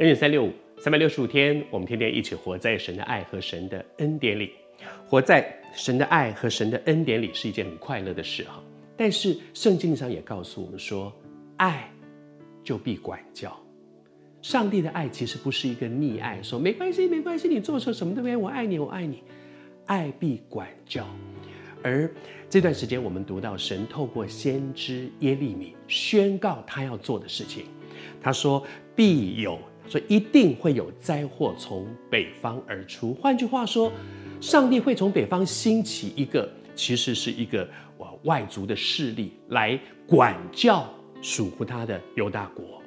恩典三六五，三百六十五天，我们天天一起活在神的爱和神的恩典里。活在神的爱和神的恩典里是一件很快乐的事哈。但是圣经上也告诉我们说，爱就必管教。上帝的爱其实不是一个溺爱，说没关系没关系，你做错什么都没，我爱你我爱你。爱必管教。而这段时间我们读到神透过先知耶利米宣告他要做的事情，他说必有，所以一定会有灾祸从北方而出。换句话说，上帝会从北方兴起一个，其实是一个。外族的势力来管教属乎他的犹大国，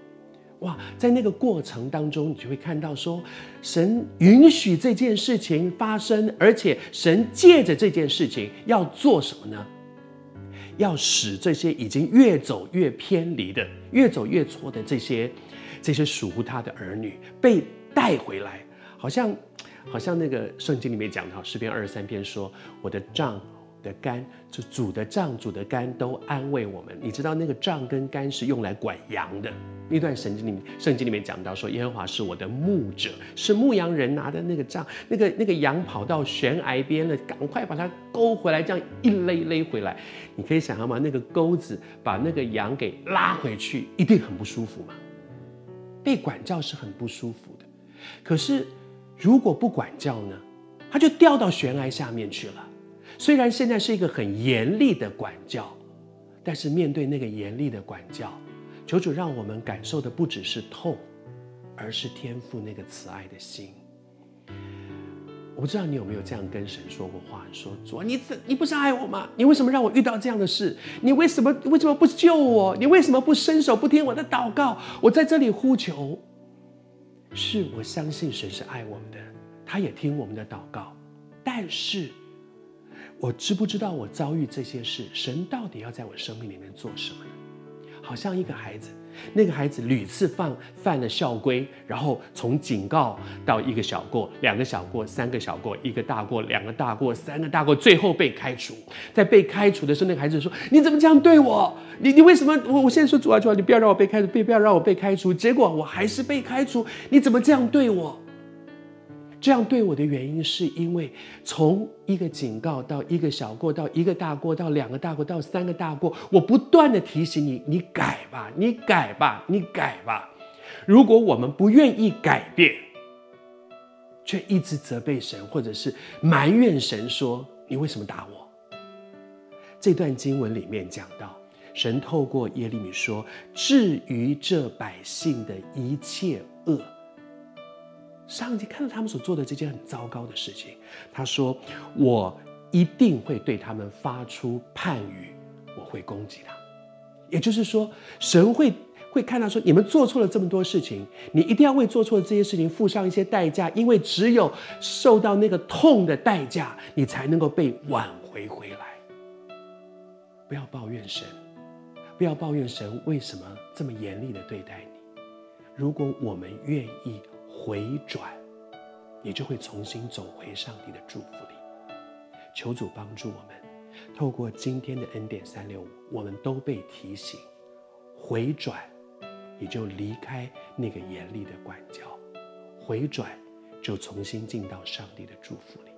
哇，在那个过程当中，你就会看到说，神允许这件事情发生，而且神借着这件事情要做什么呢？要使这些已经越走越偏离的、越走越错的这些这些属乎他的儿女被带回来，好像好像那个圣经里面讲到诗篇二十三篇说：“我的杖。”的竿，就主的杖、主的竿都安慰我们。你知道那个杖跟竿是用来管羊的。那段圣经里面，圣经里面讲到说，耶和华是我的牧者，是牧羊人拿的那个杖，那个那个羊跑到悬崖边了，赶快把它勾回来，这样一勒勒回来。你可以想象吗？那个钩子把那个羊给拉回去，一定很不舒服嘛。被管教是很不舒服的。可是如果不管教呢？他就掉到悬崖下面去了。虽然现在是一个很严厉的管教，但是面对那个严厉的管教，求主让我们感受的不只是痛，而是天赋那个慈爱的心。我不知道你有没有这样跟神说过话，说主啊，你怎你不是爱我吗？你为什么让我遇到这样的事？你为什么为什么不救我？你为什么不伸手不听我的祷告？我在这里呼求，是我相信神是爱我们的，他也听我们的祷告，但是。我知不知道我遭遇这些事，神到底要在我生命里面做什么呢？好像一个孩子，那个孩子屡次犯犯了校规，然后从警告到一个小过，两个小过，三个小过，一个大过，两个大过，三个大过，最后被开除。在被开除的时候，那个孩子说：“你怎么这样对我？你你为什么？我我现在说主啊主啊，你不要让我被开除，别不要让我被开除。结果我还是被开除，你怎么这样对我？”这样对我的原因，是因为从一个警告到一个小过，到一个大过，到两个大过，到三个大过，我不断的提醒你，你改吧，你改吧，你改吧。如果我们不愿意改变，却一直责备神，或者是埋怨神，说你为什么打我？这段经文里面讲到，神透过耶利米说，至于这百姓的一切恶。上帝看到他们所做的这件很糟糕的事情，他说：“我一定会对他们发出判语，我会攻击他。”也就是说，神会会看到说，你们做错了这么多事情，你一定要为做错的这些事情付上一些代价，因为只有受到那个痛的代价，你才能够被挽回回来。不要抱怨神，不要抱怨神为什么这么严厉的对待你。如果我们愿意。回转，你就会重新走回上帝的祝福里。求主帮助我们，透过今天的恩典三六五，我们都被提醒回转，你就离开那个严厉的管教，回转就重新进到上帝的祝福里。